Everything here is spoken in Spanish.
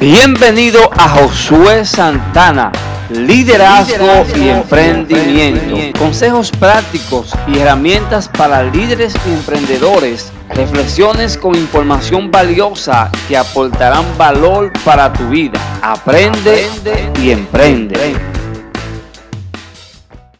Bienvenido a Josué Santana, liderazgo, y emprendimiento. Consejos prácticos y herramientas para líderes y emprendedores. Reflexiones con información valiosa que aportarán valor para tu vida. Aprende, y emprende.